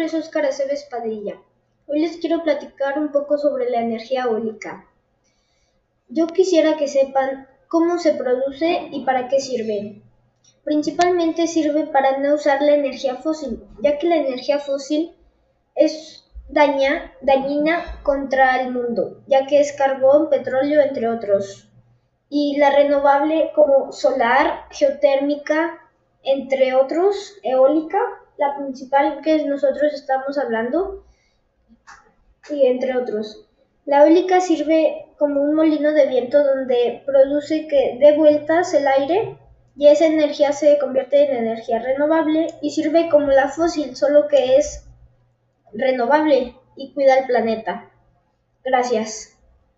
es Óscar Aceves Padilla. Hoy les quiero platicar un poco sobre la energía eólica. Yo quisiera que sepan cómo se produce y para qué sirve. Principalmente sirve para no usar la energía fósil, ya que la energía fósil es dañina contra el mundo, ya que es carbón, petróleo, entre otros. Y la renovable como solar, geotérmica, entre otros, eólica, la principal que nosotros estamos hablando, y entre otros. La eólica sirve como un molino de viento donde produce que dé vueltas el aire y esa energía se convierte en energía renovable y sirve como la fósil, solo que es renovable y cuida el planeta. Gracias.